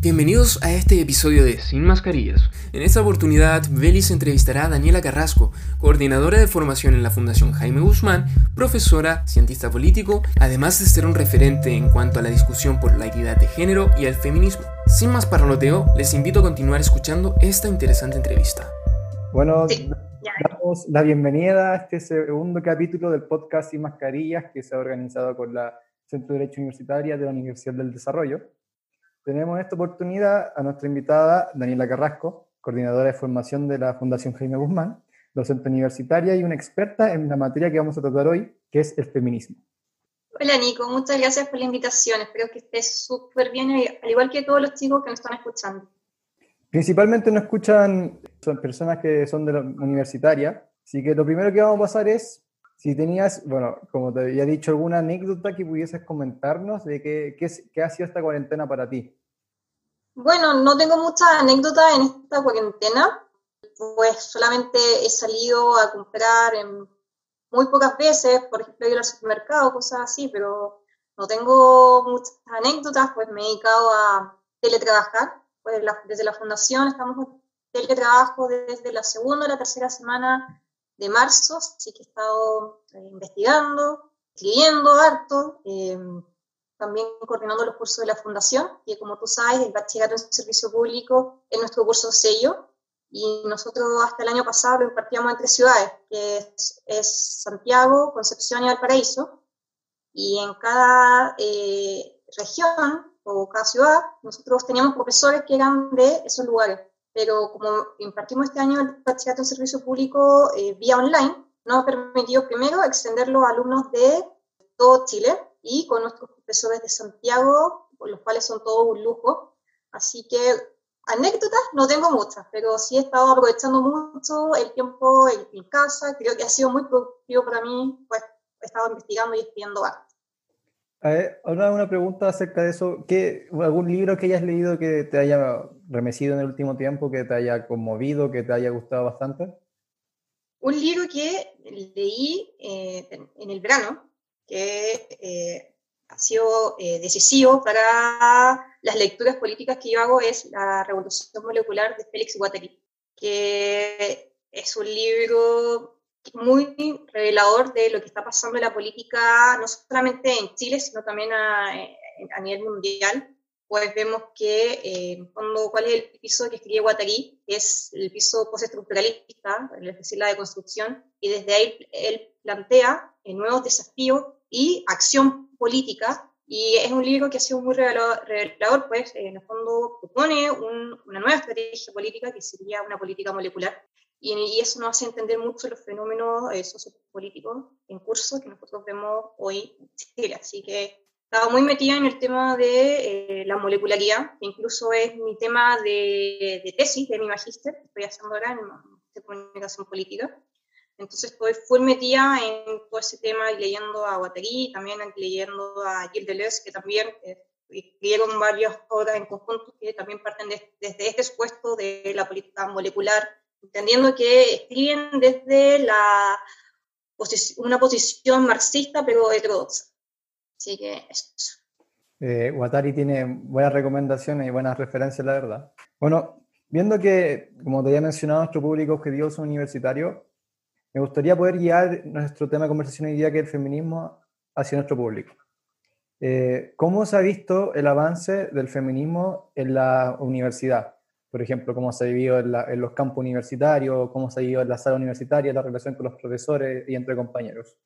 Bienvenidos a este episodio de Sin Mascarillas. En esta oportunidad, Belis entrevistará a Daniela Carrasco, coordinadora de formación en la Fundación Jaime Guzmán, profesora, cientista político, además de ser un referente en cuanto a la discusión por la equidad de género y el feminismo. Sin más parloteo, les invito a continuar escuchando esta interesante entrevista. Bueno, damos la bienvenida a este segundo capítulo del podcast Sin Mascarillas que se ha organizado con la Centro de Derecho Universitaria de la Universidad del Desarrollo tenemos en esta oportunidad a nuestra invitada Daniela Carrasco, coordinadora de formación de la Fundación Jaime Guzmán, docente universitaria y una experta en la materia que vamos a tratar hoy, que es el feminismo. Hola Nico, muchas gracias por la invitación. Espero que estés súper bien, al igual que todos los chicos que nos están escuchando. Principalmente nos escuchan son personas que son de la universitaria, así que lo primero que vamos a pasar es si tenías, bueno, como te había dicho, alguna anécdota que pudieses comentarnos de qué, qué, qué ha sido esta cuarentena para ti. Bueno, no tengo muchas anécdotas en esta cuarentena, pues solamente he salido a comprar muy pocas veces, por ejemplo, ir al supermercado, cosas así, pero no tengo muchas anécdotas, pues me he dedicado a teletrabajar, pues desde la fundación estamos en teletrabajo desde la segunda o la tercera semana de marzo, así que he estado eh, investigando, escribiendo harto, eh, también coordinando los cursos de la Fundación, que como tú sabes, el bachillerato en servicio público es nuestro curso sello, y nosotros hasta el año pasado lo impartíamos en tres ciudades, que es, Santiago, Concepción y Valparaíso, y en cada eh, región o cada ciudad nosotros teníamos profesores que eran de esos lugares, pero como impartimos este año el bachillerato en servicio público eh, vía online, nos ha permitido primero extenderlo a alumnos de todo Chile, y con nuestros profesores de Santiago, los cuales son todos un lujo. Así que anécdotas no tengo muchas, pero sí he estado aprovechando mucho el tiempo en, casa. Creo que ha sido muy productivo para mí, pues he estado investigando y escribiendo arte. ahora una pregunta acerca de eso. ¿Qué, ¿Algún libro que hayas leído que te haya remecido en el último tiempo, que te haya conmovido, que te haya gustado bastante? Un libro que leí eh, en el verano, que eh, ha sido eh, decisivo para las lecturas políticas que yo hago es La Revolución Molecular de Félix Guattari, que es un libro muy revelador de lo que está pasando en la política, no solamente en Chile, sino también a, a nivel mundial. Pues vemos que, eh, fondo, cuál es el piso que escribe Guattari, que es el piso postestructuralista, es decir, la deconstrucción, y desde ahí él plantea nuevos desafíos y acción política. Y es un libro que ha sido muy revelador, pues en el fondo propone una nueva estrategia política que sería una política molecular. Y, eso nos hace entender mucho los fenómenos eh, sociopolíticos en curso que nosotros vemos hoy en Chile. Así que estaba muy metida en el tema de eh, la molecularidad, que incluso es mi tema de, de tesis de mi magíster, que estoy haciendo ahora en comunicación política. Entonces estoy full metida en todo ese tema y leyendo a Guattari, también leyendo a Gilles Deleuze, que también eh, escribieron varias obras en conjunto que también parten desde este expuesto de la política molecular, entendiendo que escriben desde la una posición marxista pero heterodoxa. Así que eso. Eh, Guattari tiene buenas recomendaciones y buenas referencias, la verdad. Bueno, viendo que, como te había mencionado, nuestro público objetivo es universitario, me gustaría poder guiar nuestro tema de conversación hoy día, que es el feminismo, hacia nuestro público. Eh, ¿Cómo se ha visto el avance del feminismo en la universidad? Por ejemplo, cómo se ha vivido en, los campos universitarios, cómo se ha vivido en la sala universitaria, la relación con los profesores y entre compañeros.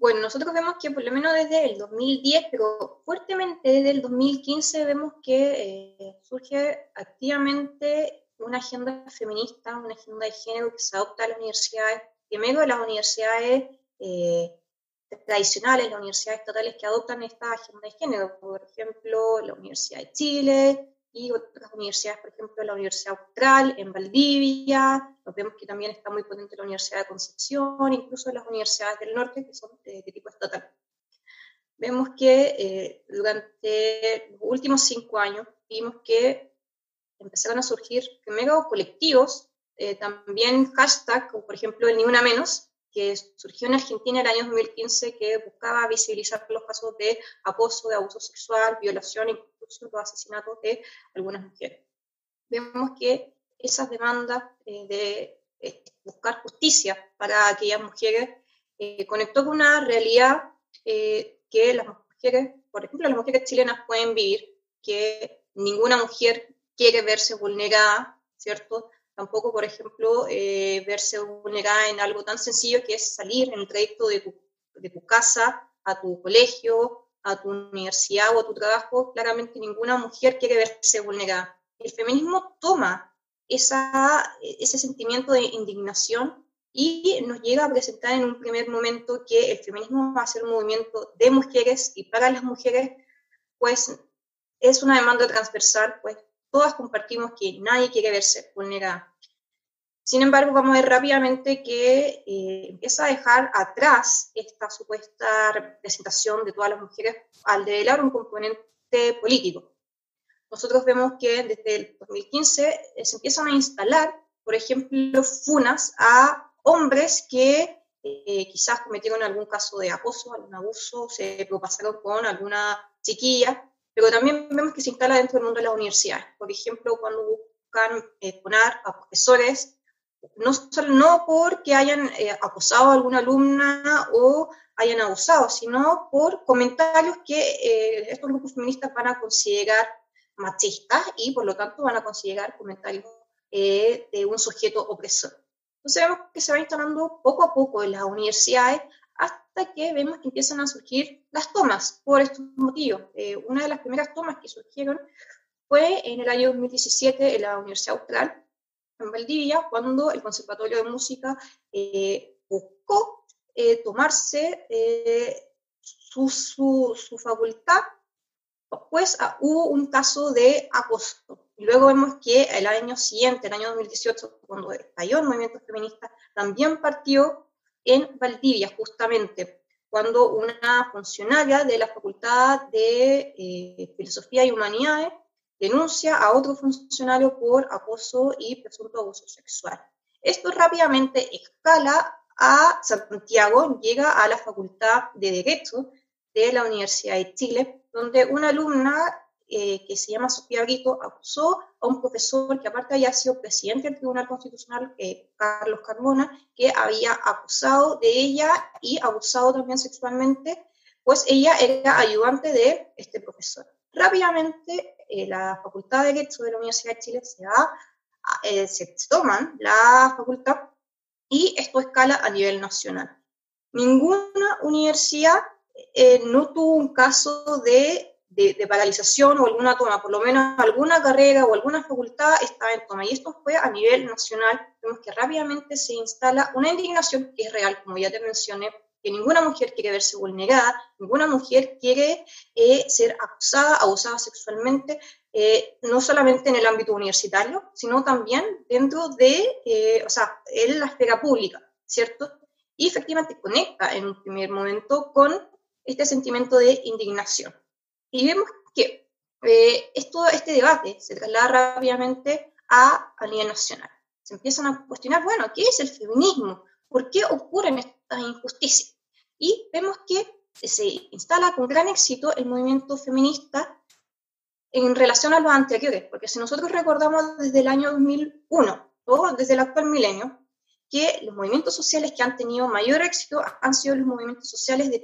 Bueno, nosotros vemos que por lo menos desde el 2010, pero fuertemente desde el 2015 vemos que eh, surge activamente una agenda feminista, una agenda de género que se adopta a las universidades, primero las universidades eh, tradicionales, las universidades estatales que adoptan esta agenda de género, por ejemplo, la Universidad de Chile y otras universidades, por ejemplo, la Universidad Austral en Valdivia, nos vemos que también está muy potente la Universidad de Concepción, incluso las universidades del norte que son de, tipo estatal. Vemos que eh, durante los últimos cinco años vimos que empezaron a surgir primero colectivos, eh, también hashtag, como por ejemplo el Ni Una Menos, que surgió en Argentina en el año 2015 que buscaba visibilizar los casos de acoso, de abuso sexual, violación e incluso los asesinatos de algunas mujeres. Vemos que esas demandas eh, de eh, buscar justicia para aquellas mujeres eh, conectó con una realidad que las mujeres, por ejemplo, las mujeres chilenas pueden vivir, que ninguna mujer quiere verse vulnerada, ¿cierto? Tampoco, por ejemplo, eh, verse vulnerada en algo tan sencillo que es salir en el trayecto de tu, de tu casa a tu colegio, a tu universidad o a tu trabajo. Claramente ninguna mujer quiere verse vulnerada. El feminismo toma esa, ese sentimiento de indignación y nos llega a presentar en un primer momento que el feminismo va a ser un movimiento de mujeres y para las mujeres, pues es una demanda transversal, pues todas compartimos que nadie quiere verse vulnerada. Sin embargo, vamos a ver rápidamente que eh, empieza a dejar atrás esta supuesta representación de todas las mujeres al develar un componente político. Nosotros vemos que desde el 2015 eh, se empiezan a instalar, por ejemplo, funas a hombres que eh, quizás cometieron algún caso de acoso, algún abuso, se pasaron con alguna chiquilla, pero también vemos que se instala dentro del mundo de las universidades. Por ejemplo, cuando buscan eh, poner a profesores, no, no porque hayan eh, acosado a alguna alumna o hayan abusado, sino por comentarios que eh, estos grupos feministas van a considerar machistas y por lo tanto van a considerar comentarios de un sujeto opresor. Entonces vemos que se va instalando poco a poco en las universidades hasta que vemos que empiezan a surgir las tomas por estos motivos. Eh, una de las primeras tomas que surgieron fue en el año 2017 en la Universidad Austral, en Valdivia, cuando el Conservatorio de Música eh, buscó eh, tomarse su, su, su, facultad, pues ah, hubo un caso de acoso. Y luego vemos que el año siguiente, el año 2018, cuando estalló el movimiento feminista, también partió en Valdivia, justamente, cuando una funcionaria de la Facultad de eh, Filosofía y Humanidades denuncia a otro funcionario por acoso y presunto abuso sexual. Esto rápidamente escala a Santiago, llega a la Facultad de Derecho de la Universidad de Chile, donde una alumna eh, que se llama Sofía Brito, acusó a un profesor que aparte había sido presidente del Tribunal Constitucional, eh, Carlos Carmona, que había acusado de ella y abusado también sexualmente, pues ella era ayudante de este profesor. Rápidamente, eh, la Facultad de Derecho de la Universidad de Chile se, da, se toman la facultad y esto escala a nivel nacional. Ninguna universidad no tuvo un caso de de, paralización o alguna toma, por lo menos alguna carrera o alguna facultad estaba en toma. Y esto fue a nivel nacional. Vemos que rápidamente se instala una indignación que es real, como ya te mencioné, que ninguna mujer quiere verse vulnerada, ninguna mujer quiere eh, ser acusada, abusada sexualmente, eh, no solamente en el ámbito universitario, sino también dentro de, eh, o sea, en la esfera pública, ¿cierto? Y efectivamente conecta en un primer momento con este sentimiento de indignación. Y vemos que esto, este debate se traslada rápidamente a, a nivel nacional. Se empiezan a cuestionar, bueno, ¿qué es el feminismo? ¿Por qué ocurren estas injusticias? Y vemos que se instala con gran éxito el movimiento feminista en relación a los anteriores, porque si nosotros recordamos desde el año 2001 o desde el actual milenio, que los movimientos sociales que han tenido mayor éxito han sido los movimientos sociales de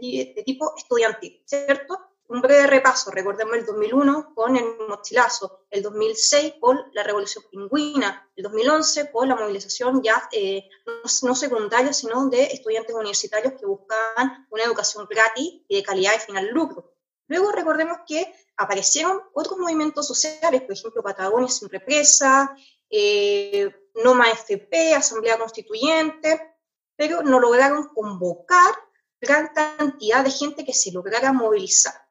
tipo estudiantil, ¿cierto? Un breve repaso, recordemos el 2001 con el mochilazo, el 2006 con la revolución pingüina, el 2011 con la movilización ya eh, no, secundaria, sino de estudiantes universitarios que buscaban una educación gratis y de calidad y final lucro. Luego recordemos que aparecieron otros movimientos sociales, por ejemplo, Patagonia sin represa, eh, Noma FP, Asamblea Constituyente, pero no lograron convocar gran cantidad de gente que se lograra movilizar.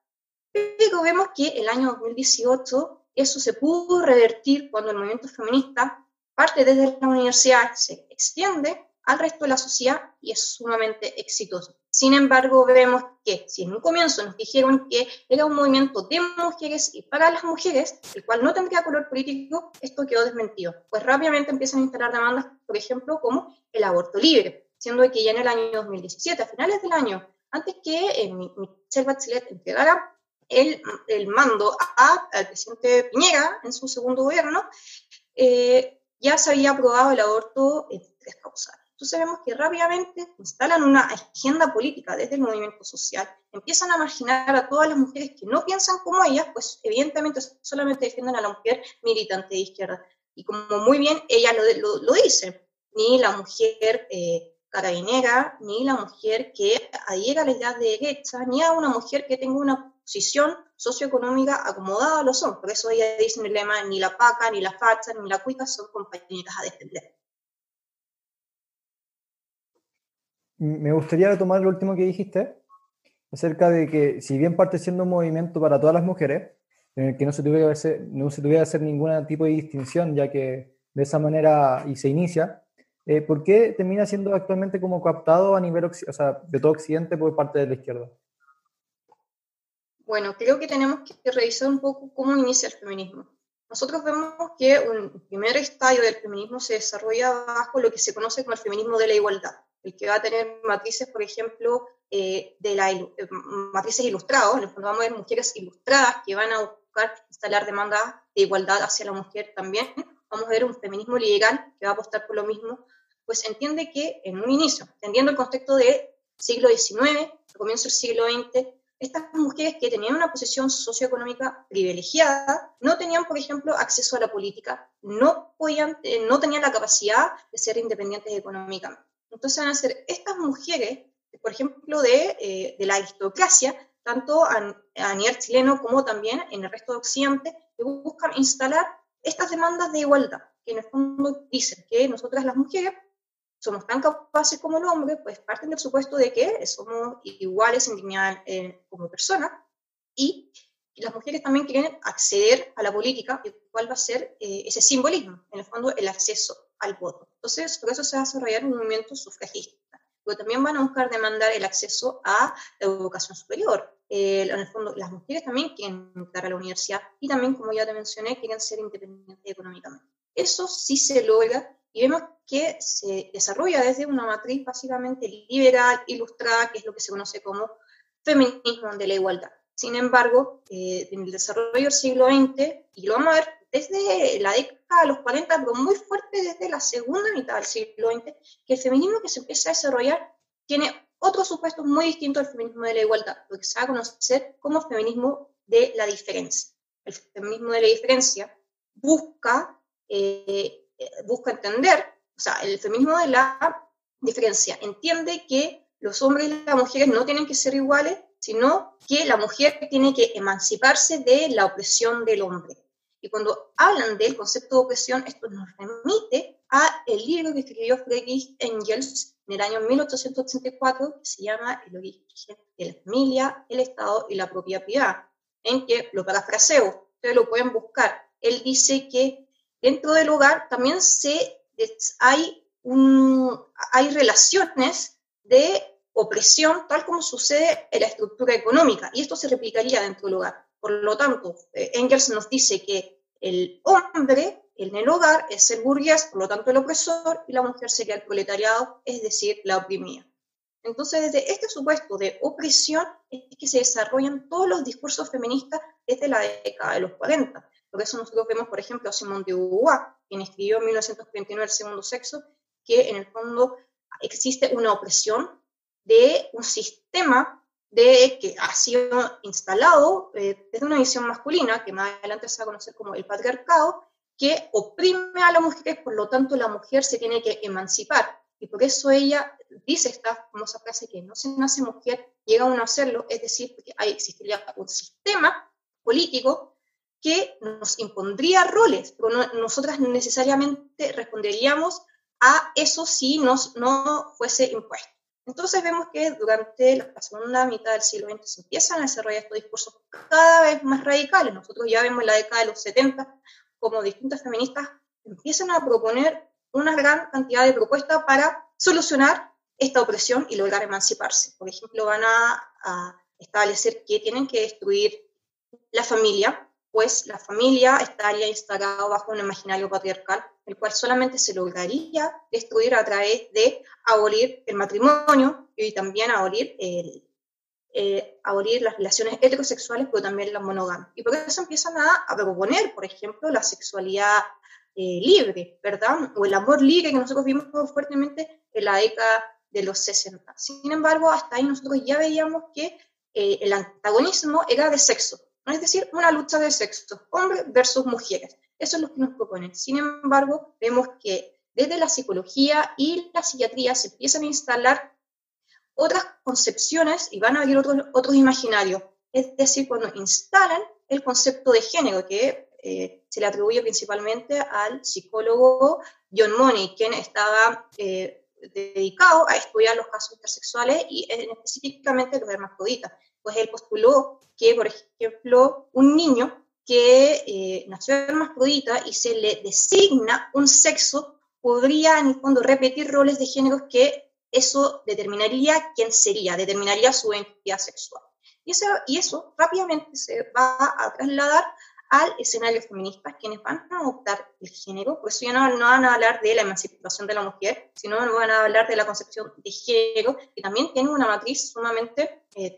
Pero vemos que el año 2018 eso se pudo revertir cuando el movimiento feminista parte desde la universidad, se extiende al resto de la sociedad y es sumamente exitoso. Sin embargo, vemos que si en un comienzo nos dijeron que era un movimiento de mujeres y para las mujeres, el cual no tendría color político, esto quedó desmentido. Pues rápidamente empiezan a instalar demandas, por ejemplo, como el aborto libre, siendo que ya en el año 2017, a finales del año, antes que eh, Michelle Bachelet entregara el, el mando al presidente Piñera en su segundo gobierno, eh, ya se había aprobado el aborto en tres causales. Entonces vemos que rápidamente instalan una agenda política desde el movimiento social, empiezan a marginar a todas las mujeres que no piensan como ellas, pues evidentemente solamente defienden a la mujer militante de izquierda. Y como muy bien ella lo, lo, dice, ni la mujer eh, carabinera, ni la mujer que adhiera a la edad de derecha, ni a una mujer que tenga una posición socioeconómica acomodada los hombres. Por eso ella dice en el lema, ni la paca, ni la facha, ni la cuica son compañeras a defender. Me gustaría retomar lo último que dijiste, acerca de que si bien parte siendo un movimiento para todas las mujeres, en el que no se tuviera que hacer, no se tuviera que hacer ningún tipo de distinción, ya que de esa manera y se inicia, eh, ¿por qué termina siendo actualmente como captado a nivel o sea, de todo Occidente por parte de la izquierda? Bueno, creo que tenemos que revisar un poco cómo inicia el feminismo. Nosotros vemos que un primer estadio del feminismo se desarrolla bajo lo que se conoce como el feminismo de la igualdad, el que va a tener matrices, por ejemplo, eh, de la, eh, matrices ilustrados, en el fondo vamos a ver mujeres ilustradas que van a buscar instalar demandas de igualdad hacia la mujer también. Vamos a ver un feminismo liberal que va a apostar por lo mismo, pues entiende que en un inicio, entendiendo el contexto del siglo XIX, comienzo del siglo XX, estas mujeres que tenían una posición socioeconómica privilegiada no tenían, por ejemplo, acceso a la política, no, podían, eh, no tenían la capacidad de ser independientes económicamente. Entonces van a ser estas mujeres, por ejemplo, de, eh, de la aristocracia, tanto a, a, nivel chileno como también en el resto de Occidente, que buscan instalar estas demandas de igualdad, que en el fondo dicen que nosotras las mujeres somos tan capaces como el hombre, pues parten del supuesto de que somos iguales en dignidad eh, como personas y las mujeres también quieren acceder a la política, cuál va a ser eh, ese simbolismo, en el fondo el acceso al voto. Entonces, por eso se va a desarrollar un movimiento sufragista, pero también van a buscar demandar el acceso a la educación superior. Eh, en el fondo, las mujeres también quieren entrar a la universidad y también, como ya te mencioné, quieren ser independientes económicamente. Eso sí se logra y vemos que se desarrolla desde una matriz básicamente liberal, ilustrada, que es lo que se conoce como feminismo de la igualdad. Sin embargo, eh, en el desarrollo del siglo XX, y lo vamos a ver desde la década de los 40, pero muy fuerte desde la segunda mitad del siglo XX, que el feminismo que se empieza a desarrollar tiene otros supuestos muy distintos al feminismo de la igualdad, lo que se va a conocer como feminismo de la diferencia. El feminismo de la diferencia busca eh, busca entender, o sea, el feminismo de la diferencia entiende que los hombres y las mujeres no tienen que ser iguales, sino que la mujer tiene que emanciparse de la opresión del hombre. Y cuando hablan del concepto de opresión, esto nos remite a el libro que escribió Friedrich Engels en el año 1884, que se llama El origen de la familia, el Estado y la propiedad, en que lo parafraseo, ustedes lo pueden buscar. Él dice que dentro del hogar también se, hay, hay relaciones de opresión, tal como sucede en la estructura económica, y esto se replicaría dentro del hogar. Por lo tanto, eh, Engels nos dice que el hombre en el hogar es el burgués, por lo tanto el opresor, y la mujer sería el proletariado, es decir, la oprimida. Entonces, desde este supuesto de opresión es que se desarrollan todos los discursos feministas desde la década de los 40. Por eso nosotros vemos, por ejemplo, a Simone de Beauvoir, quien escribió en 1939 El segundo sexo, que en el fondo existe una opresión de un sistema de, que ha sido instalado eh, desde una visión masculina, que más adelante se va a conocer como el patriarcado, que oprime a la mujer, por lo tanto la mujer se tiene que emancipar. Y por eso ella dice esta famosa frase que no se nace mujer, llega uno a hacerlo, es decir, ahí existiría un sistema político que nos impondría roles, pero nosotras necesariamente responderíamos a eso si nos, no fuese impuesto. Entonces vemos que durante la segunda mitad del siglo XX se empiezan a desarrollar estos discursos cada vez más radicales. Nosotros ya vemos en la década de los 70 como distintas feministas empiezan a proponer una gran cantidad de propuestas para solucionar esta opresión y lograr emanciparse. Por ejemplo, van a, a establecer que tienen que destruir la familia, pues la familia estaría instalada bajo un imaginario patriarcal, el cual solamente se lograría destruir a través de abolir el matrimonio y también abolir, el, eh, abolir las relaciones heterosexuales, pero también las monogamias. Y por eso empiezan a, proponer, por ejemplo, la sexualidad eh, libre, ¿verdad? O el amor libre que nosotros vimos fuertemente en la década de los 60. Sin embargo, hasta ahí nosotros ya veíamos que eh, el antagonismo era de sexo, es decir, una lucha de sexo, hombres versus mujeres. Eso es lo que nos proponen. Sin embargo, vemos que desde la psicología y la psiquiatría se empiezan a instalar otras concepciones y van a haber otros, otros imaginarios. Es decir, cuando instalan el concepto de género, que eh, se le atribuye principalmente al psicólogo John Money, quien estaba eh, dedicado a estudiar los casos intersexuales y específicamente los hermafroditas. Pues él postuló que, por ejemplo, un niño que eh, nació hermafrodita y se le designa un sexo podría en el fondo repetir roles de género que eso determinaría quién sería, determinaría su identidad sexual. Y eso, y eso rápidamente se va a trasladar al escenario feminista, quienes van a adoptar el género, pues ya no, van a hablar de la emancipación de la mujer, sino van a hablar de la concepción de género, que también tiene una matriz sumamente eh,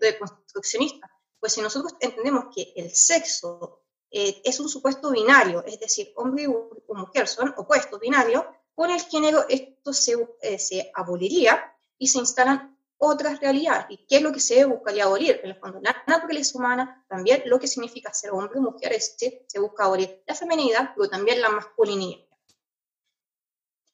Pues si nosotros entendemos que el sexo eh, es un supuesto binario, es decir, hombre o mujer son opuestos binarios, con el género esto se, eh, se aboliría y se instalan otras realidades. ¿Y qué es lo que se buscaría abolir? En el fondo, la naturaleza humana, también lo que significa ser hombre o mujer, es decir, se busca abolir la feminidad, pero también la masculinidad.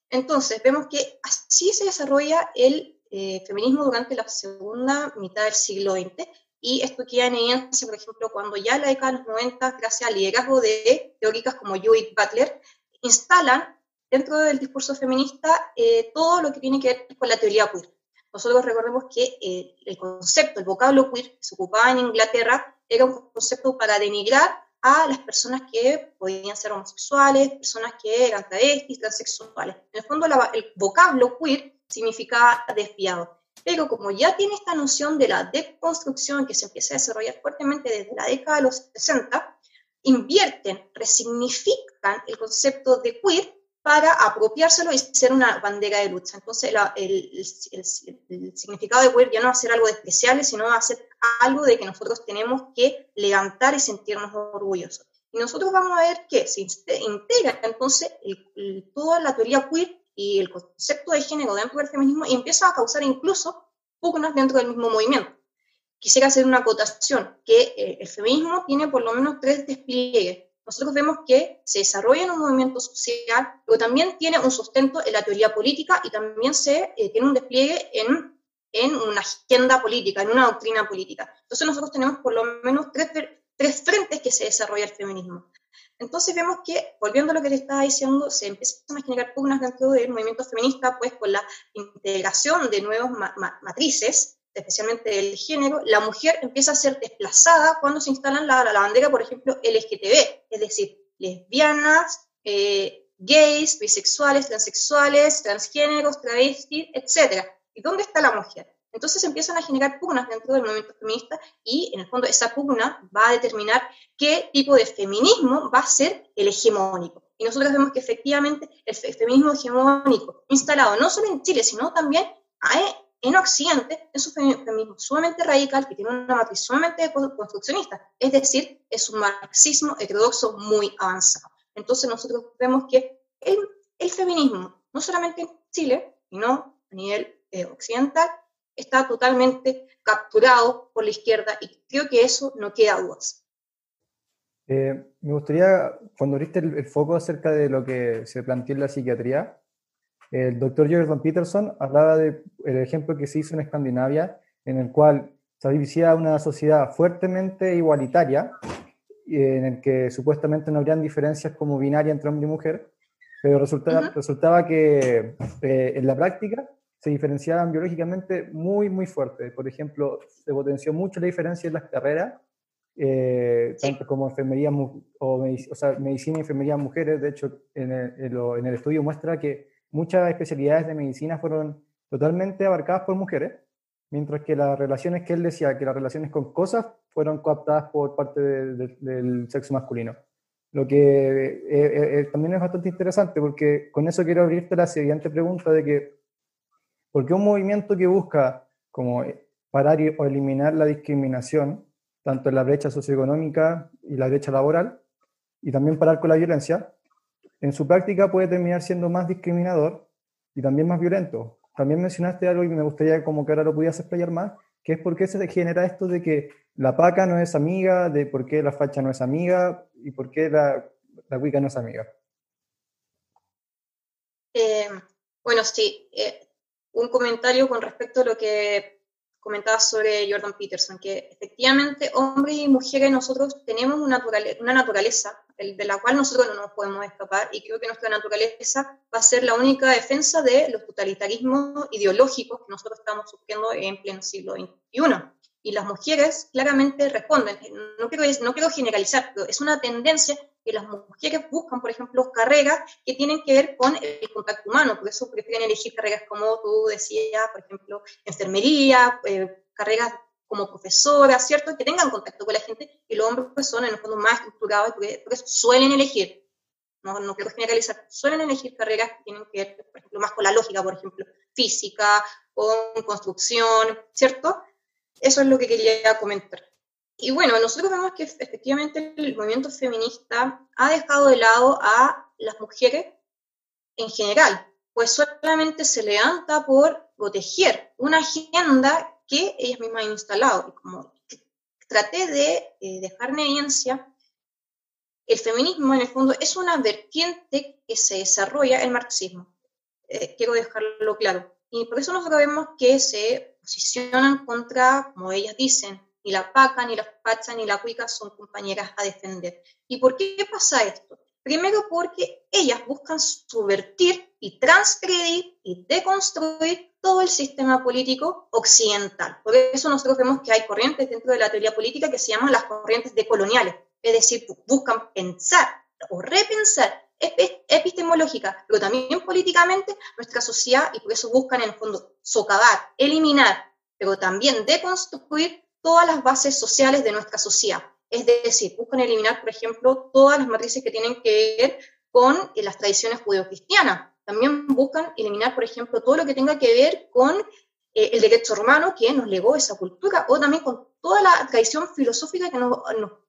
Entonces, vemos que así se desarrolla el eh, feminismo durante la segunda mitad del siglo XX, y esto queda en evidencia, por ejemplo, cuando ya en la década de los 90, gracias al liderazgo de teóricas como Judith Butler, instalan dentro del discurso feminista eh, todo lo que tiene que ver con la teoría queer. Nosotros recordemos que eh, el concepto, el vocablo queer que se ocupaba en Inglaterra era un concepto para denigrar a las personas que podían ser homosexuales, personas que eran travestis, transexuales. En el fondo, el vocablo queer significaba desviado. Pero como ya tiene esta noción de la deconstrucción que se empieza a desarrollar fuertemente desde la década de los 60, invierten, resignifican el concepto de queer para apropiárselo y ser una bandera de lucha. Entonces, el, significado de queer ya no va a ser algo despreciable, sino va a ser algo de que nosotros tenemos que levantar y sentirnos orgullosos. Y nosotros vamos a ver que se integra entonces toda la teoría queer y el concepto de género dentro del feminismo y empieza a causar incluso pugnas dentro del mismo movimiento. Quisiera hacer una acotación, que eh, el feminismo tiene por lo menos tres despliegues nosotros vemos que se desarrolla en un movimiento social, pero también tiene un sustento en la teoría política y también se eh, tiene un despliegue en, en, una agenda política, en una doctrina política. Entonces nosotros tenemos por lo menos tres, tres frentes que se desarrolla el feminismo. Entonces vemos que, volviendo a lo que te estaba diciendo, se empiezan a generar pugnas dentro del movimiento feminista, pues con la integración de nuevas matrices especialmente del género, la mujer empieza a ser desplazada cuando se instalan la, la bandera, por ejemplo, LGTB, es decir, lesbianas, eh, gays, bisexuales, transexuales, transgéneros, travestis, etc. ¿Y dónde está la mujer? Entonces empiezan a generar pugnas dentro del movimiento feminista y en el fondo esa pugna va a determinar qué tipo de feminismo va a ser el hegemónico. Y nosotros vemos que efectivamente el feminismo hegemónico, instalado no solo en Chile, sino también en Occidente es un feminismo sumamente radical que tiene una matriz sumamente construccionista, es decir, es un marxismo heterodoxo muy avanzado. Entonces nosotros vemos que el, el feminismo, no solamente en Chile, sino a nivel eh, occidental, está totalmente capturado por la izquierda y creo que eso no queda dudas. Eh, me gustaría, cuando abriste el, el, foco acerca de lo que se planteó en la psiquiatría, el doctor Jordan Peterson hablaba del ejemplo que se hizo en Escandinavia, en el cual se vivía una sociedad fuertemente igualitaria, en el que supuestamente no habrían diferencias como binaria entre hombre y mujer, pero resultaba, resultaba que eh, en la práctica se diferenciaban biológicamente muy, muy fuerte. Por ejemplo, se potenció mucho la diferencia en las carreras, eh, tanto como enfermería o, o sea, medicina y enfermería mujeres. De hecho, en el, en el estudio muestra que muchas especialidades de medicina fueron totalmente abarcadas por mujeres, mientras que las relaciones que él decía, que las relaciones con cosas, fueron cooptadas por parte del sexo masculino. Lo que eh, eh, eh, también es bastante interesante, porque con eso quiero abrirte la siguiente pregunta de que, ¿por qué un movimiento que busca como parar o eliminar la discriminación, tanto en la brecha socioeconómica y la brecha laboral, y también parar con la violencia, en su práctica puede terminar siendo más discriminador y también más violento? También mencionaste algo y me gustaría como que ahora lo pudieras explayar más, que es por qué se genera esto de que la paca no es amiga, de por qué la facha no es amiga y por qué la, la cuica no es amiga. Eh, bueno, sí, eh, un comentario con respecto a lo que comentaba sobre Jordan Peterson, que efectivamente hombres y mujeres nosotros tenemos una, una naturaleza de la cual nosotros no nos podemos escapar y creo que nuestra naturaleza va a ser la única defensa de los totalitarismos ideológicos que nosotros estamos sufriendo en pleno siglo XXI. Y las mujeres claramente responden. No quiero, no quiero generalizar, pero es una tendencia que las mujeres buscan, por ejemplo, carreras que tienen que ver con el contacto humano, por eso prefieren elegir carreras como tú decías, por ejemplo, enfermería, eh, carreras como profesora, ¿cierto? Que tengan contacto con la gente y los hombres pues, son en el fondo más estructurados porque, suelen elegir, no, no quiero generalizar, suelen elegir carreras que tienen que ver, por ejemplo, más con la lógica, por ejemplo, física, con construcción, ¿cierto? Eso es lo que quería comentar. Y bueno, nosotros vemos que efectivamente el movimiento feminista ha dejado de lado a las mujeres en general, pues solamente se levanta por proteger una agenda que ellas mismas han instalado. Y como traté de eh, dejar en evidencia, el feminismo en el fondo es una vertiente que se desarrolla el marxismo. Eh, quiero dejarlo claro. Y por eso nosotros vemos que se posicionan contra, como ellas dicen, ni la paca, ni la facha, ni la cuica son compañeras a defender. ¿Y por qué pasa esto? Primero porque ellas buscan subvertir y transgredir y deconstruir todo el sistema político occidental. Por eso nosotros vemos que hay corrientes dentro de la teoría política que se llaman las corrientes decoloniales, es decir, buscan pensar o repensar epistemológica, pero también políticamente nuestra sociedad y por eso buscan en el fondo socavar, eliminar, pero también deconstruir todas las bases sociales de nuestra sociedad. Es decir, buscan eliminar, por ejemplo, todas las matrices que tienen que ver con eh, las tradiciones judeocristianas. También buscan eliminar, por ejemplo, todo lo que tenga que ver con eh, el derecho romano que nos legó esa cultura, o también con toda la tradición filosófica que nos,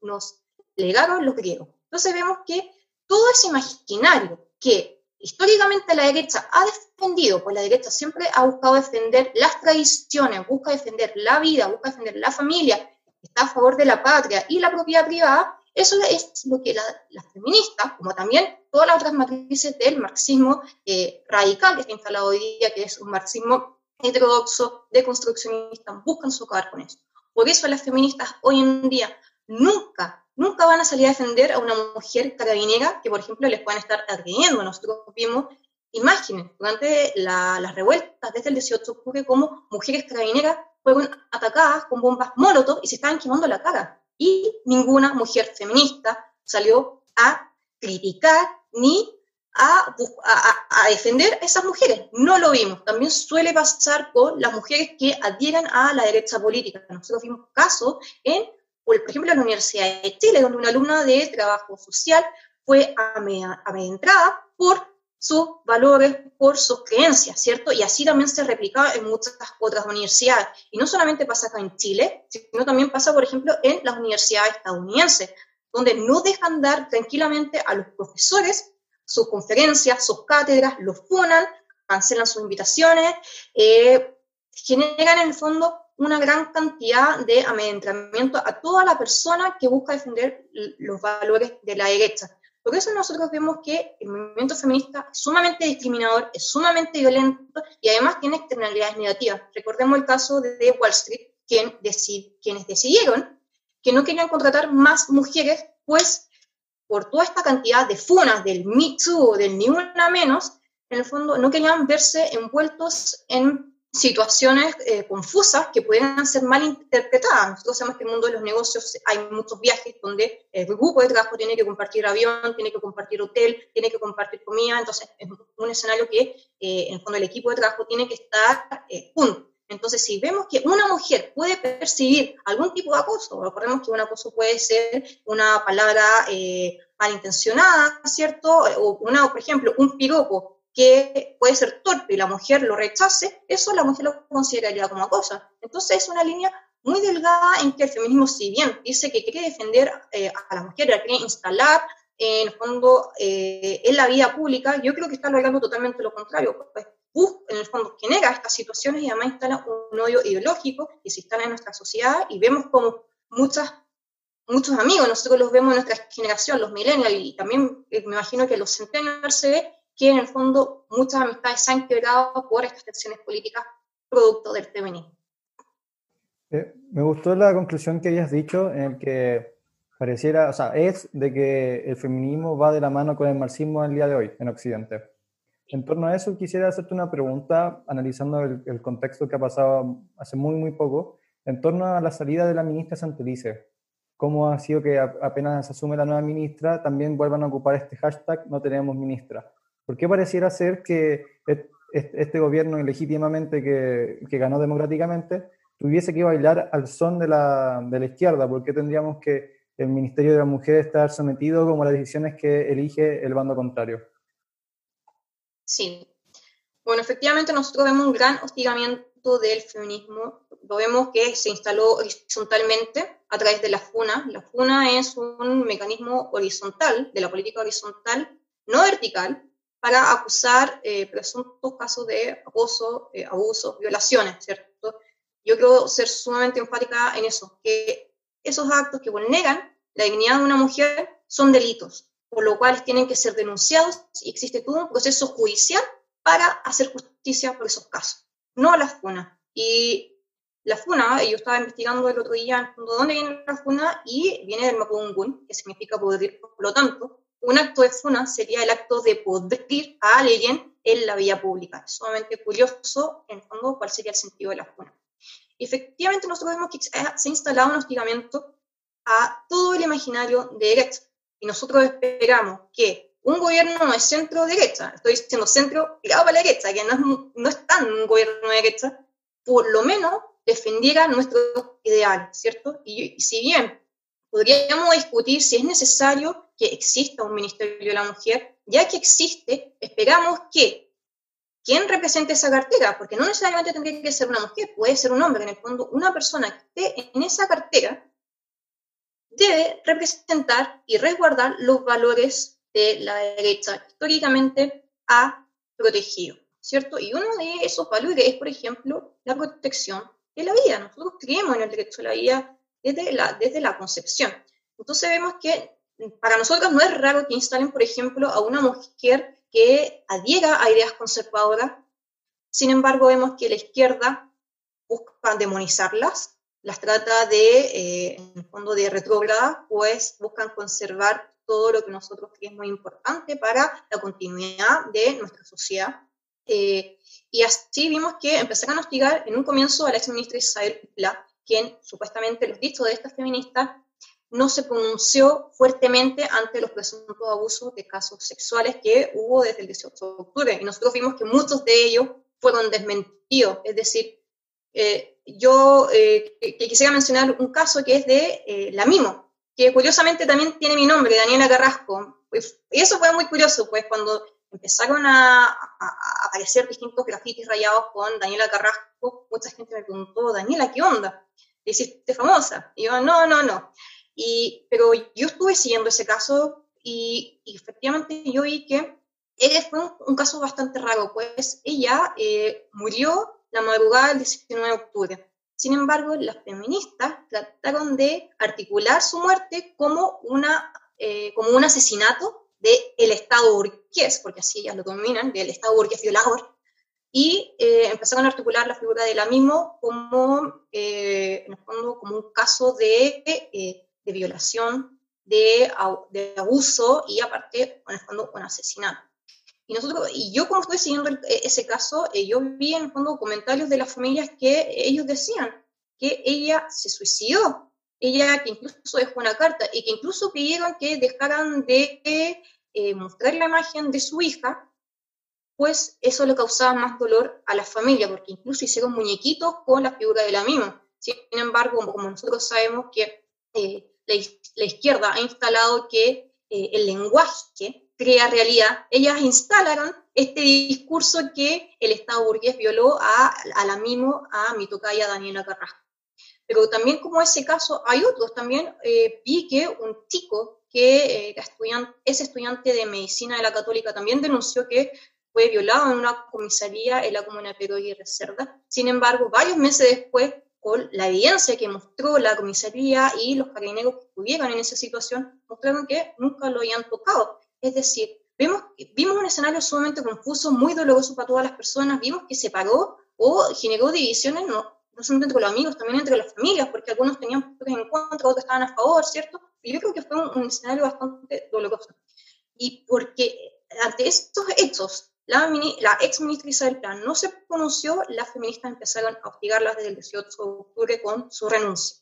nos legaron los griegos. Entonces vemos que todo ese imaginario que históricamente la derecha ha defendido, pues la derecha siempre ha buscado defender las tradiciones, busca defender la vida, busca defender la familia, está a favor de la patria y la propiedad privada, eso es lo que las feministas, como también todas las otras matrices del marxismo eh, radical que está instalado hoy día, que es un marxismo heterodoxo, deconstruccionista, buscan socavar con eso. Por eso las feministas hoy en día nunca, nunca van a salir a defender a una mujer carabinera que, por ejemplo, les puedan estar agrediendo. Nosotros vimos imágenes durante las revueltas desde el 18 de octubre como mujeres carabineras fueron atacadas con bombas molotov y se estaban quemando la cara. Y ninguna mujer feminista salió a criticar ni a, a, defender a esas mujeres. No lo vimos. También suele pasar con las mujeres que adhieren a la derecha política. Nosotros vimos casos en, por ejemplo, en la Universidad de Chile, donde una alumna de trabajo social fue amedrentada por sus valores, por sus creencias, ¿cierto? Y así también se replica en muchas otras universidades. Y no solamente pasa acá en Chile, sino también pasa, por ejemplo, en las universidades estadounidenses, donde no dejan dar tranquilamente a los profesores sus conferencias, sus cátedras, los funan, cancelan sus invitaciones, eh, generan en el fondo una gran cantidad de amedrentamiento a toda la persona que busca defender los valores de la derecha. Por eso nosotros vemos que el movimiento feminista es sumamente discriminador, es sumamente violento y además tiene externalidades negativas. Recordemos el caso de Wall Street, quien quienes decidieron que no querían contratar más mujeres, pues por toda esta cantidad de funas del Me Too, del Ni Una Menos, en el fondo no querían verse envueltos en situaciones eh, confusas que pueden ser mal interpretadas. Nosotros sabemos que en el mundo de los negocios hay muchos viajes donde el grupo de trabajo tiene que compartir avión, tiene que compartir hotel, tiene que compartir comida, entonces es un escenario que eh, en el fondo el equipo de trabajo tiene que estar eh, junto. Entonces, si vemos que una mujer puede percibir algún tipo de acoso, recordemos que un acoso puede ser una palabra eh, malintencionada, ¿cierto? O una, por ejemplo, un piropo que puede ser torpe y la mujer lo rechace, eso la mujer lo consideraría como acoso. Entonces, es una línea muy delgada en que el feminismo, si bien dice que quiere defender eh, a la mujer, la quiere instalar en el fondo eh, en la vida pública, yo creo que está logrando totalmente lo contrario. Pues, en el fondo genera estas situaciones y además instala un odio ideológico que se instala en nuestra sociedad y vemos como muchas, muchos amigos, nosotros los vemos en nuestra generación, los millennials, y también eh, me imagino que los centennials se ve que en el fondo muchas amistades se han quebrado por estas tensiones políticas producto del feminismo. Eh, me gustó la conclusión que hayas dicho en el que pareciera, o sea, es de que el feminismo va de la mano con el marxismo el día de hoy en Occidente. En torno a eso, quisiera hacerte una pregunta, analizando el, contexto que ha pasado hace muy, muy poco, en torno a la salida de la ministra Santelice. ¿Cómo ha sido que apenas asume la nueva ministra, también vuelvan a ocupar este hashtag no tenemos ministra? ¿Por qué pareciera ser que este gobierno ilegítimamente que, que ganó democráticamente tuviese que bailar al son de la, de la izquierda? ¿Por qué tendríamos que el Ministerio de la Mujer estar sometido como a las decisiones que elige el bando contrario? Sí. Bueno, efectivamente nosotros vemos un gran hostigamiento del feminismo. Lo vemos que se instaló horizontalmente a través de la FUNA. La FUNA es un mecanismo horizontal, de la política horizontal, no vertical, para acusar eh, presuntos casos de acoso, eh, abuso, violaciones, ¿cierto? Yo quiero ser sumamente enfática en eso, que esos actos que vulneran la dignidad de una mujer son delitos por lo cual tienen que ser denunciados y existe todo un proceso judicial para hacer justicia por esos casos, no la FUNA. Y la FUNA, yo estaba investigando el otro día dónde viene la FUNA y viene del Mapungun, que significa podrir. Por lo tanto, un acto de FUNA sería el acto de podrir a alguien en la vía pública. Es sumamente curioso, en fondo, cuál sería el sentido de la FUNA. Efectivamente, nosotros vemos que se ha instalado un hostigamiento a todo el imaginario de derecho y nosotros esperamos que un gobierno no es centro derecha, estoy diciendo centro tirado para la derecha, que no es, no es tan un gobierno de derecha, por lo menos defendiera nuestros ideales, ¿cierto? Y, si bien podríamos discutir si es necesario que exista un Ministerio de la Mujer, ya que existe, esperamos que quien represente esa cartera, porque no necesariamente tendría que ser una mujer, puede ser un hombre, en el fondo, una persona que esté en esa cartera debe representar y resguardar los valores de la derecha históricamente ha protegido, ¿cierto? Y uno de esos valores es, por ejemplo, la protección de la vida. Nosotros creemos en el derecho a la vida desde la, desde la concepción. Entonces vemos que para nosotros no es raro que instalen, por ejemplo, a una mujer que adhiera a ideas conservadoras. Sin embargo, vemos que la izquierda busca demonizarlas, las trata de, eh, en el fondo, de retrógrada, pues buscan conservar todo lo que nosotros creemos muy importante para la continuidad de nuestra sociedad. Eh, y así vimos que empezaron a hostigar en un comienzo a la ex ministra Isabel Pla, quien supuestamente los dichos de estas feministas no se pronunció fuertemente ante los presuntos abusos de casos sexuales que hubo desde el 18 de octubre. Y nosotros vimos que muchos de ellos fueron desmentidos, es decir, eh, yo eh, quisiera mencionar un caso que es de eh, la Mimo, que curiosamente también tiene mi nombre, Daniela Carrasco. Pues, y eso fue muy curioso, pues cuando empezaron a, aparecer distintos grafitis rayados con Daniela Carrasco, mucha gente me preguntó, Daniela, ¿qué onda? ¿Te hiciste famosa? Y yo, no, no, no. Y, pero yo estuve siguiendo ese caso y, efectivamente yo vi que fue un, caso bastante raro, pues ella murió la madrugada del 19 de octubre. Sin embargo, las feministas trataron de articular su muerte como, una, eh, como un asesinato del Estado burgués, porque así ellas lo dominan, del Estado burgués violador, y eh, empezaron a articular la figura de la mismo como, eh, en el fondo, como un caso de, de violación, de, de, abuso y aparte, en el fondo, un asesinato. Y, nosotros, y yo como estoy siguiendo e, ese caso, eh, yo vi en el fondo comentarios de las familias que ellos decían que ella se suicidó, ella que incluso dejó una carta y que incluso pidieron que dejaran de eh, mostrar la imagen de su hija pues eso le causaba más dolor a la familia, porque incluso hicieron muñequitos con la figura de la misma. Sin embargo, como, nosotros sabemos que eh, la, izquierda ha instalado que eh, el lenguaje crea realidad, ellas instalaron este discurso que el Estado burgués violó a, a la mimo, a mi tocaya Daniela Carrasco. Pero también como ese caso hay otros, también eh, vi que un chico que eh, es estudiante de medicina de la católica también denunció que fue violado en una comisaría en la comuna de Perú y Reserva. Sin embargo, varios meses después, con la evidencia que mostró la comisaría y los carabineros que estuvieron en esa situación, mostraron que nunca lo habían tocado. Es decir, vimos, vimos un escenario sumamente confuso, muy doloroso para todas las personas, vimos que se paró o generó divisiones no, no solamente entre los amigos, también entre las familias, porque algunos tenían posturas en contra, otros estaban a favor, ¿cierto? Yo creo que fue un, escenario bastante doloroso. Y porque ante estos hechos, la, la ex ministra Isabel Plan no se pronunció, las feministas empezaron a hostigarlas desde el 18 de octubre con su renuncia.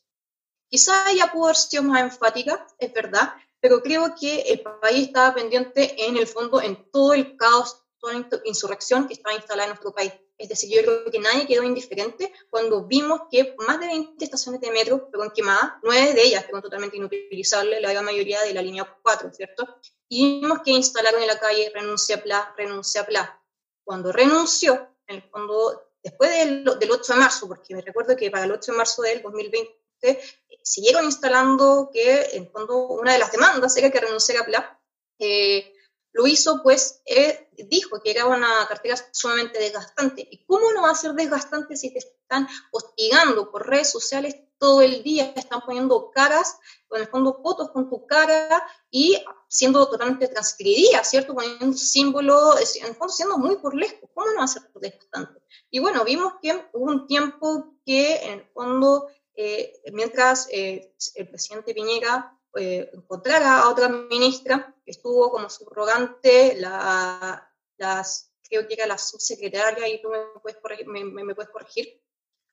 Quizá ella pudo haber sido más enfática, es verdad, pero creo que el país estaba pendiente en el fondo en todo el caos, toda la insurrección que estaba instalada en nuestro país. Es decir, yo creo que nadie quedó indiferente cuando vimos que más de 20 estaciones de metro fueron quemadas, nueve de ellas fueron totalmente inutilizables, la gran mayoría de la línea 4, ¿cierto? Y vimos que instalaron en la calle renuncia Pla, renuncia Pla. Cuando renunció, en el fondo, después del, del 8 de marzo, porque me recuerdo que para el 8 de marzo del 2020 eh, siguieron instalando que, en fondo, una de las demandas era que renunciara Pla. Eh, lo hizo, pues eh, dijo que era una cartera sumamente desgastante. ¿Y cómo no va a ser desgastante si te están hostigando por redes sociales todo el día? Te están poniendo caras, con el fondo fotos con tu cara y siendo totalmente transgredida, ¿cierto? Poniendo símbolos, en el fondo siendo muy lejos. ¿Cómo no va a ser desgastante? Y bueno, vimos que hubo un tiempo que en el fondo, eh, mientras eh, el presidente Piñera eh, encontrar a otra ministra que estuvo como subrogante, la, las, creo que era la subsecretaria, y tú me puedes corregir, me, puedes corregir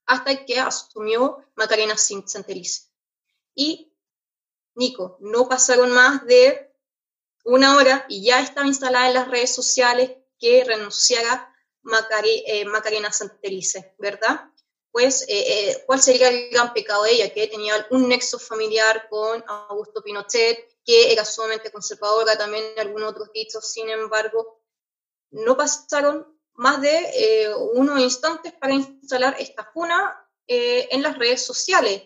hasta que asumió Macarena Santelice. Y, Nico, no pasaron más de una hora y ya estaba instalada en las redes sociales que renunciara eh, Macarena Santelice, ¿verdad? Pues eh, eh, cuál sería el gran pecado de ella, que tenía un nexo familiar con Augusto Pinochet, que era sumamente conservadora, también algunos otros dichos, sin embargo, no pasaron más de eh, unos instantes para instalar esta funa en las redes sociales.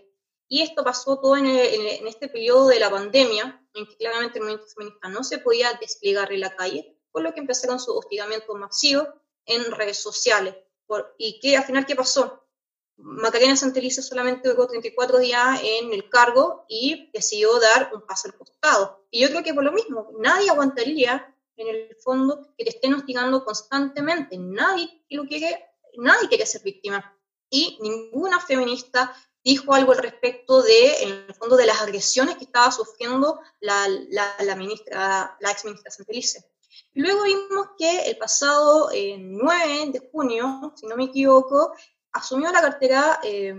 Y esto pasó todo en, en, este periodo de la pandemia, en que claramente el movimiento feminista no se podía desplegar en la calle, por lo que empezaron su hostigamiento masivo en redes sociales. Por, ¿Y qué, al final qué pasó? Macarena Santelice solamente duró 34 días en el cargo y decidió dar un paso al costado. Y yo creo que por lo mismo, nadie aguantaría en el fondo que te estén hostigando constantemente. Nadie lo quiere, nadie quiere ser víctima. Y ninguna feminista dijo algo al respecto de, en el fondo, de las agresiones que estaba sufriendo la, la, ministra, la ex ministra Santelice. Luego vimos que el pasado 9 eh, de junio, si no me equivoco, asumió la cartera eh,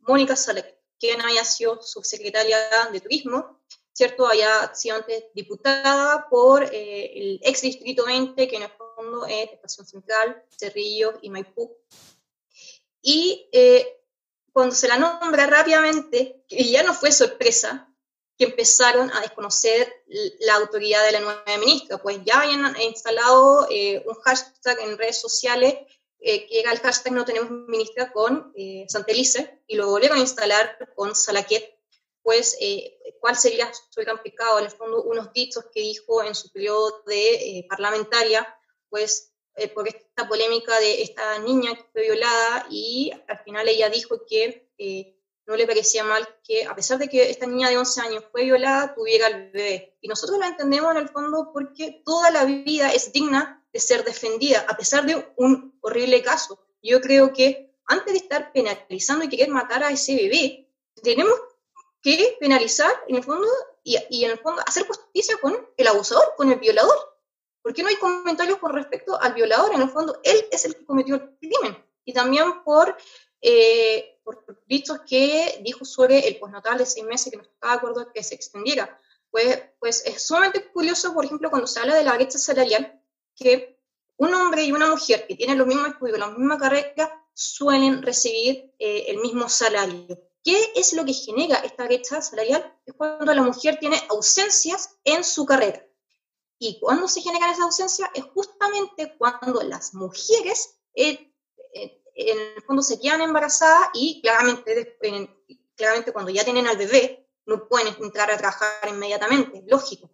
Mónica Salek, quien había sido subsecretaria de Turismo, ¿cierto? Había sido antes diputada por eh, el ex Distrito 20, que en el fondo es Estación Central, Cerrillo y Maipú. Y eh, cuando se la nombra rápidamente, y ya no fue sorpresa, que empezaron a desconocer la autoridad de la nueva ministra, pues ya habían instalado un hashtag en redes sociales eh, que era el hashtag no tenemos ministra con eh, Santelice y lo volvieron a instalar con Salaquet, pues eh, cuál sería su gran pecado, en el fondo unos dichos que dijo en su periodo de eh, parlamentaria, pues por esta polémica de esta niña que fue violada y al final ella dijo que no le parecía mal que a pesar de que esta niña de 11 años fue violada, tuviera el bebé. Y nosotros la entendemos en el fondo porque toda la vida es digna de ser defendida, a pesar de un horrible caso. Yo creo que antes de estar penalizando y querer matar a ese bebé, tenemos que penalizar en el fondo y, y en el fondo hacer justicia con el abusador, con el violador. ¿Por qué no hay comentarios con respecto al violador? En el fondo, él es el que cometió el crimen. Y también por, eh, por dichos que dijo sobre el postnatal de seis meses que no estaba de acuerdo que se extendiera. Pues, pues es sumamente curioso, por ejemplo, cuando se habla de la brecha salarial, que un hombre y una mujer que tienen los mismos estudios, la misma carrera, suelen recibir eh, el mismo salario. ¿Qué es lo que genera esta brecha salarial? Es cuando la mujer tiene ausencias en su carrera. Y cuando se generan esas ausencias es justamente cuando las mujeres eh, eh, en el fondo se quedan embarazadas y claramente, claramente cuando ya tienen al bebé no pueden entrar a trabajar inmediatamente, lógico.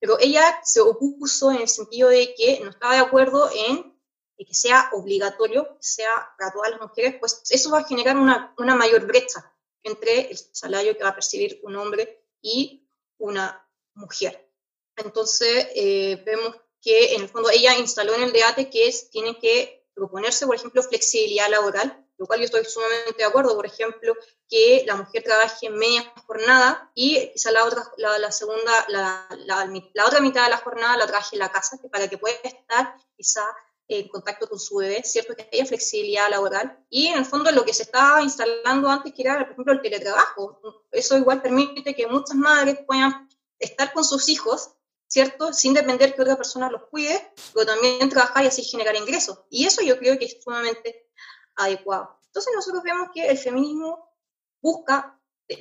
Pero ella se opuso en el sentido de que no estaba de acuerdo en que sea obligatorio, sea para todas las mujeres, pues eso va a generar una, una mayor brecha entre el salario que va a percibir un hombre y una mujer. Entonces, eh, vemos que en el fondo ella instaló en el debate que es, tiene que proponerse, por ejemplo, flexibilidad laboral, lo cual yo estoy sumamente de acuerdo, por ejemplo, que la mujer trabaje media jornada y quizá la otra, la, segunda, la, la, otra mitad de la jornada la trabaje en la casa, para que pueda estar quizá en contacto con su bebé, ¿cierto? Que haya flexibilidad laboral. Y en el fondo lo que se estaba instalando antes, que era, por ejemplo, el teletrabajo. Eso igual permite que muchas madres puedan estar con sus hijos, ¿cierto? Sin depender que otra persona los cuide, pero también trabajar y así generar ingresos. Y eso yo creo que es sumamente adecuado. Entonces nosotros vemos que el feminismo busca,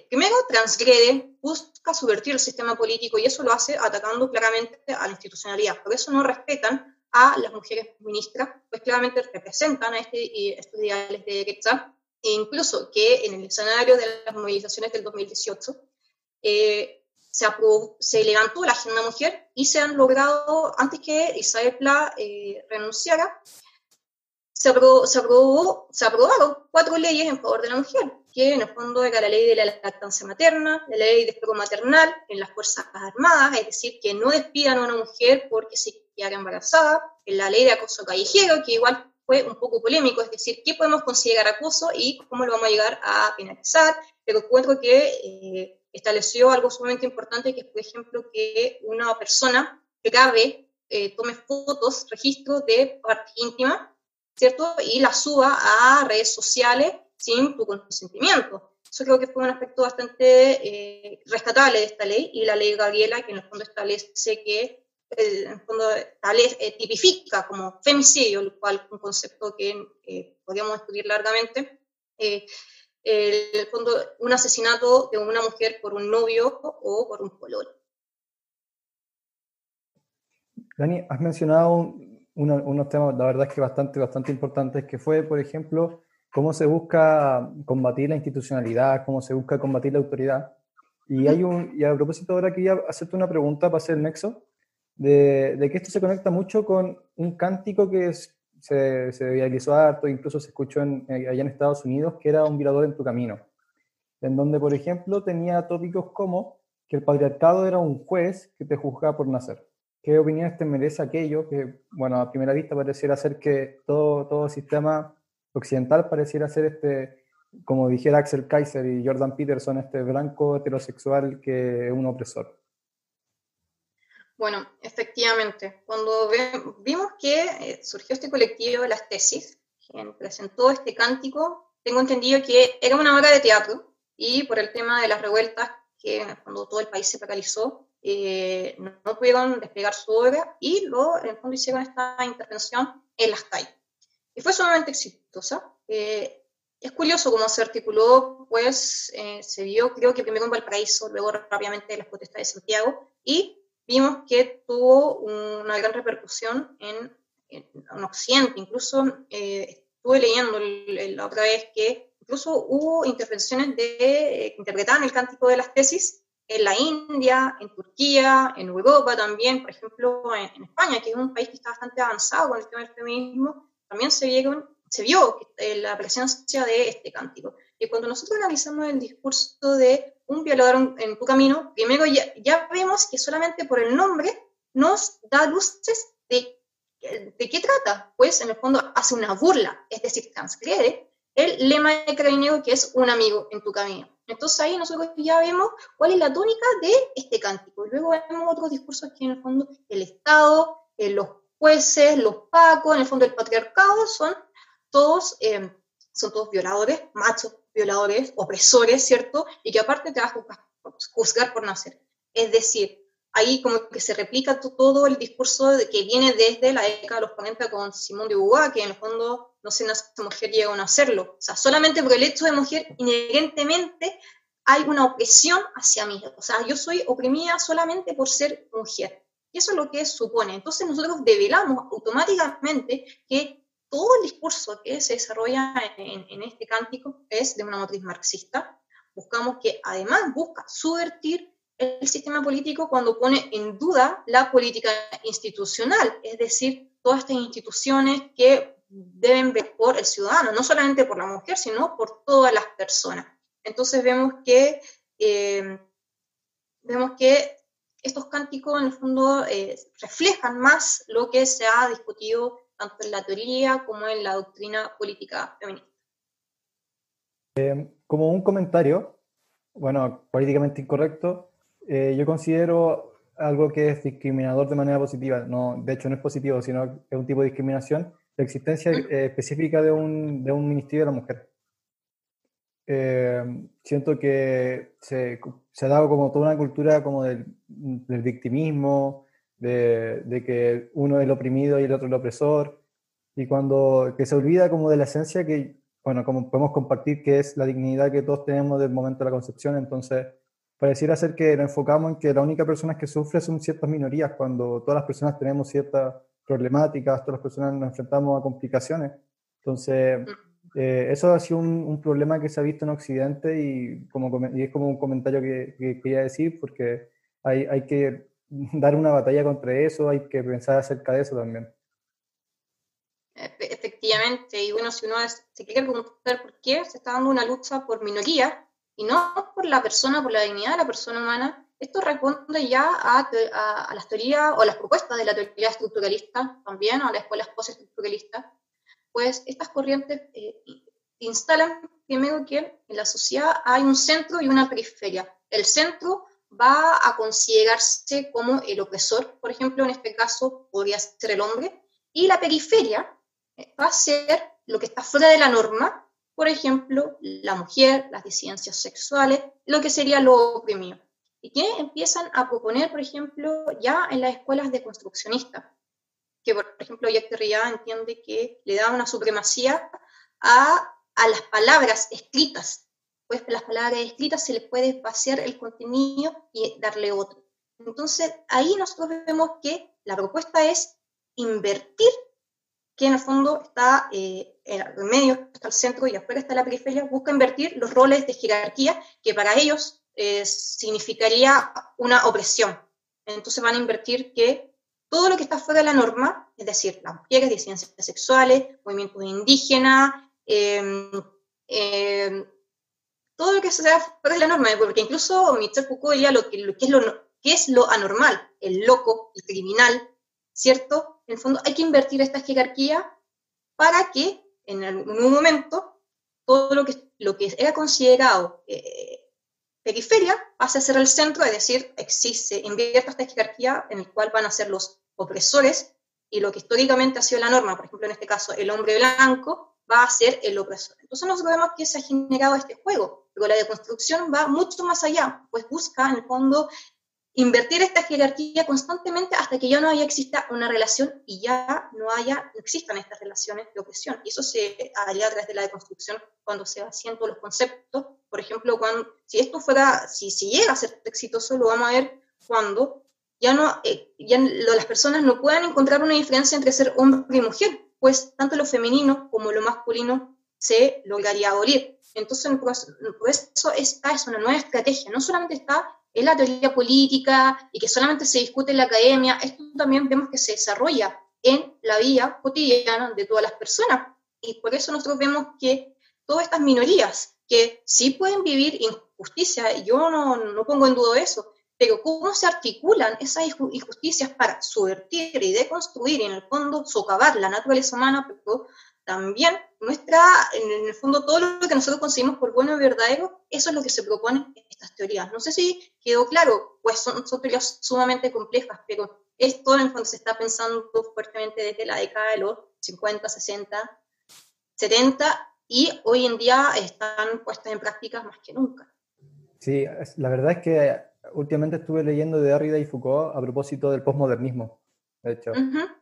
primero transgrede, busca subvertir el sistema político y eso lo hace atacando claramente a la institucionalidad. Por eso no respetan a las mujeres ministras, pues claramente representan a este, estos ideales de derecha, e incluso que en el escenario de las movilizaciones del 2018 eh, se, se, levantó la agenda mujer y se han logrado, antes que Isabel Pla eh, renunciara, se, se, aprobó, se aprobaron cuatro leyes en favor de la mujer, que en el fondo era la ley de la lactancia materna, la ley de fuego maternal en las Fuerzas Armadas, es decir, que no despidan a una mujer porque se quedara embarazada, la ley de acoso callejero, que igual fue un poco polémico, es decir, qué podemos considerar acoso y cómo lo vamos a llegar a penalizar, pero encuentro que eh, estableció algo sumamente importante, que es, por ejemplo, que una persona grave eh, tome fotos, registros de parte íntima, ¿cierto? Y la suba a redes sociales sin tu consentimiento. Eso creo que fue un aspecto bastante eh, rescatable de esta ley y la ley Gabriela, que en el fondo establece que en el fondo eh, tipifica como femicidio, lo cual un concepto que eh, podríamos estudiar largamente, eh, en el fondo un asesinato de una mujer por un novio o por un color. Dani, has mencionado unos temas, la verdad es que bastante, bastante importantes, que fue, por ejemplo, cómo se busca combatir la institucionalidad, cómo se busca combatir la autoridad. Y, hay un, y a propósito ahora quería hacerte una pregunta para hacer el nexo de, que esto se conecta mucho con un cántico que se, se viralizó harto, incluso se escuchó en, eh, allá en Estados Unidos, que era un violador en tu camino, en donde, por ejemplo, tenía tópicos como que el patriarcado era un juez que te juzgaba por nacer. ¿Qué opiniones te merece aquello que, bueno, a primera vista pareciera ser que todo, todo sistema occidental pareciera ser este, como dijera Axel Kaiser y Jordan Peterson, este blanco heterosexual que es un opresor? Bueno, efectivamente, cuando vimos que eh, surgió este colectivo de las tesis, quien presentó este cántico, tengo entendido que era una obra de teatro y por el tema de las revueltas, que cuando todo el país se paralizó, eh, no, pudieron desplegar su obra y luego en el fondo hicieron esta intervención en las calles. Y fue sumamente exitosa. Eh, es curioso cómo se articuló, pues se vio, creo que primero en Valparaíso, luego rápidamente en las protestas de Santiago, y vimos que tuvo una gran repercusión en, en, Occidente. Incluso eh, estuve leyendo la otra vez que incluso hubo intervenciones de, eh, que interpretaban el cántico de las tesis en la India, en Turquía, en Europa también, por ejemplo, en, España, que es un país que está bastante avanzado con el tema del feminismo, también se, vieron, se vio eh, la presencia de este cántico. Y cuando nosotros analizamos el discurso de un violador en tu camino, primero ya, vemos que solamente por el nombre nos da luces de, de qué trata. Pues en el fondo hace una burla, es decir, transgrede el lema de Carabinero que es un amigo en tu camino. Entonces ahí nosotros ya vemos cuál es la tónica de este cántico. Luego vemos otros discursos que en el fondo el Estado, eh, los jueces, los pacos, en el fondo el patriarcado, son todos, eh, son todos violadores, machos, violadores, opresores, ¿cierto? Y que aparte te vas a juzgar por nacer. Es decir, ahí como que se replica todo el discurso que viene desde la década de los 40 con Simón de Beauvoir, que en el fondo no nace mujer, llega a hacerlo. O sea, solamente por el hecho de mujer, inherentemente hay una opresión hacia mí. O sea, yo soy oprimida solamente por ser mujer. Y eso es lo que supone. Entonces nosotros develamos automáticamente que todo el discurso que se desarrolla en, en este cántico es de una matriz marxista. Buscamos que además busca subvertir el sistema político cuando pone en duda la política institucional, es decir, todas estas instituciones que deben ver por el ciudadano, no solamente por la mujer, sino por todas las personas. Entonces vemos que, eh, vemos que estos cánticos en el fondo eh, reflejan más lo que se ha discutido tanto en la teoría como en la doctrina política feminista. Eh, como un comentario, bueno, políticamente incorrecto, eh, yo considero algo que es discriminador de manera positiva, no, de hecho no es positivo, sino es un tipo de discriminación, la existencia eh, específica de un, de un, Ministerio de la Mujer. Eh, siento que se, se, ha dado como toda una cultura como del, del victimismo, de, de, que uno es el oprimido y el otro el opresor, y cuando que se olvida como de la esencia que, bueno, como podemos compartir, que es la dignidad que todos tenemos del momento de la concepción, entonces pareciera ser que nos enfocamos en que las únicas personas que sufren son ciertas minorías, cuando todas las personas tenemos ciertas problemáticas, todas las personas nos enfrentamos a complicaciones. Entonces, eh, eso ha sido un, problema que se ha visto en Occidente y, como, y es como un comentario que, quería decir, porque hay, hay que dar una batalla contra eso, hay que pensar acerca de eso también. Efectivamente, y bueno, si uno se quiere preguntar por qué se está dando una lucha por minorías, y no por la persona, por la dignidad de la persona humana, esto responde ya a, a, las teorías o las propuestas de la teoría estructuralista también, o las escuelas postestructuralistas, pues estas corrientes eh, instalan primero que en la sociedad hay un centro y una periferia. El centro va a considerarse como el opresor, por ejemplo, en este caso podría ser el hombre, y la periferia eh, va a ser lo que está fuera de la norma, por ejemplo, la mujer, las disidencias sexuales, lo que sería lo oprimido. Y que empiezan a proponer, por ejemplo, ya en las escuelas de construccionistas, que por ejemplo Jack Derrida entiende que le da una supremacía a, a las palabras escritas, pues las palabras escritas se les puede vaciar el contenido y darle otro. Entonces ahí nosotros vemos que la propuesta es invertir que en el fondo está eh, en el medio, está el centro y afuera está la periferia, busca invertir los roles de jerarquía que para ellos eh, significaría una opresión. Entonces van a invertir que todo lo que está fuera de la norma, es decir, las mujeres, disidencias sexuales, movimientos indígenas, em, em, todo lo que sea fuera de la norma, porque incluso Michel Foucault diría lo que, es lo, anormal, el loco, el criminal, ¿cierto? En el fondo hay que invertir esta jerarquía para que en algún momento todo lo que, lo que era considerado eh, periferia pase a ser el centro, es decir, existe, invierta esta jerarquía en el cual van a ser los opresores y lo que históricamente ha sido la norma, por ejemplo, en este caso, el hombre blanco va a ser el opresor. Entonces nosotros vemos que se ha generado este juego, pero la deconstrucción va mucho más allá, pues busca en el fondo invertir esta jerarquía constantemente hasta que ya no haya exista una relación y ya no haya, no existan estas relaciones de opresión. Y eso se haría a través de la deconstrucción cuando se vacían todos los conceptos. Por ejemplo, cuando, si esto fuera, si, si llega a ser exitoso, lo vamos a ver cuando ya no, eh, ya las personas no puedan encontrar una diferencia entre ser hombre y mujer, pues tanto lo femenino como lo masculino se lograría abolir. Entonces, por eso esta es una nueva estrategia. No solamente está es la teoría política y que solamente se discute en la academia, esto también vemos que se desarrolla en la vida cotidiana de todas las personas. Y por eso nosotros vemos que todas estas minorías que sí pueden vivir injusticia, yo no, no pongo en duda eso, pero cómo se articulan esas injusticias para subvertir y deconstruir y en el fondo socavar la naturaleza humana, pero también nuestra, en el fondo, todo lo que nosotros conseguimos por bueno y verdadero, eso es lo que se propone en estas teorías. No sé si quedó claro, pues son, teorías sumamente complejas, pero esto en el fondo se está pensando fuertemente desde la década de los 50, 60, 70 y hoy en día están puestas en práctica más que nunca. Sí, la verdad es que últimamente estuve leyendo de Derrida y Foucault a propósito del postmodernismo, de hecho,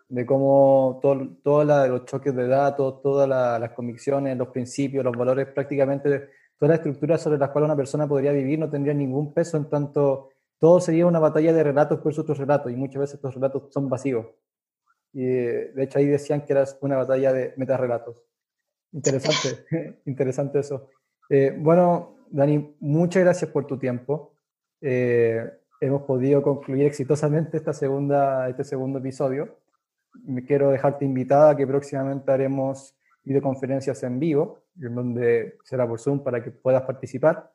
de cómo todos los choques de datos, todas las convicciones, los principios, los valores, prácticamente toda la estructura sobre la cual una persona podría vivir no tendría ningún peso en tanto todo sería una batalla de relatos por otros relatos y muchas veces estos relatos son vacíos. Y de hecho ahí decían que era una batalla de metarrelatos. Interesante, interesante eso. Eh, bueno, Dani, muchas gracias por tu tiempo. Eh, hemos podido concluir exitosamente esta segunda, este segundo episodio. Me quiero dejarte invitada que próximamente haremos videoconferencias en vivo, en donde será por Zoom para que puedas participar.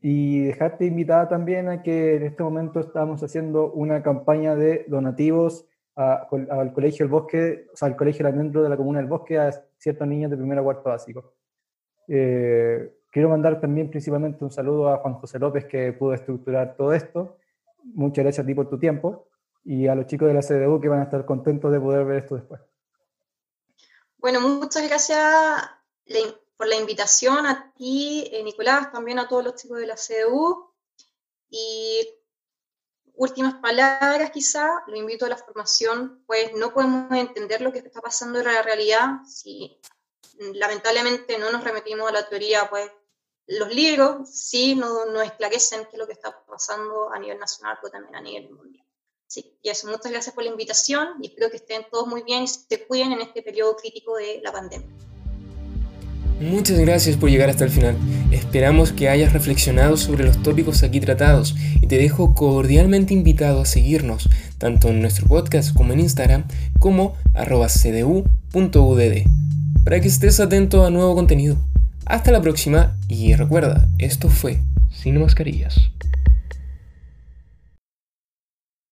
Y dejarte invitada también a que en este momento estamos haciendo una campaña de donativos al Colegio El Bosque, o sea, al Colegio dentro de la Comuna del Bosque a ciertos niños de primero a cuarto básico. Eh, quiero mandar también principalmente un saludo a Juan José López que pudo estructurar todo esto. Muchas gracias a ti por tu tiempo y a los chicos de la CDU que van a estar contentos de poder ver esto después. Bueno, muchas gracias por la invitación a ti, eh, Nicolás, también a todos los chicos de la CDU. Y últimas palabras quizá, lo invito a la formación, pues no podemos entender lo que está pasando en la realidad si lamentablemente no nos remitimos a la teoría, pues los libros sí nos, nos esclarecen qué es lo que está pasando a nivel nacional, pero también a nivel mundial. Sí, y eso, muchas gracias por la invitación y espero que estén todos muy bien y se cuiden en este periodo crítico de la pandemia. Muchas gracias por llegar hasta el final. Esperamos que hayas reflexionado sobre los tópicos aquí tratados y te dejo cordialmente invitado a seguirnos tanto en nuestro podcast como en Instagram como arroba cdu.udd para que estés atento a nuevo contenido. Hasta la próxima y recuerda, esto fue Sin Mascarillas.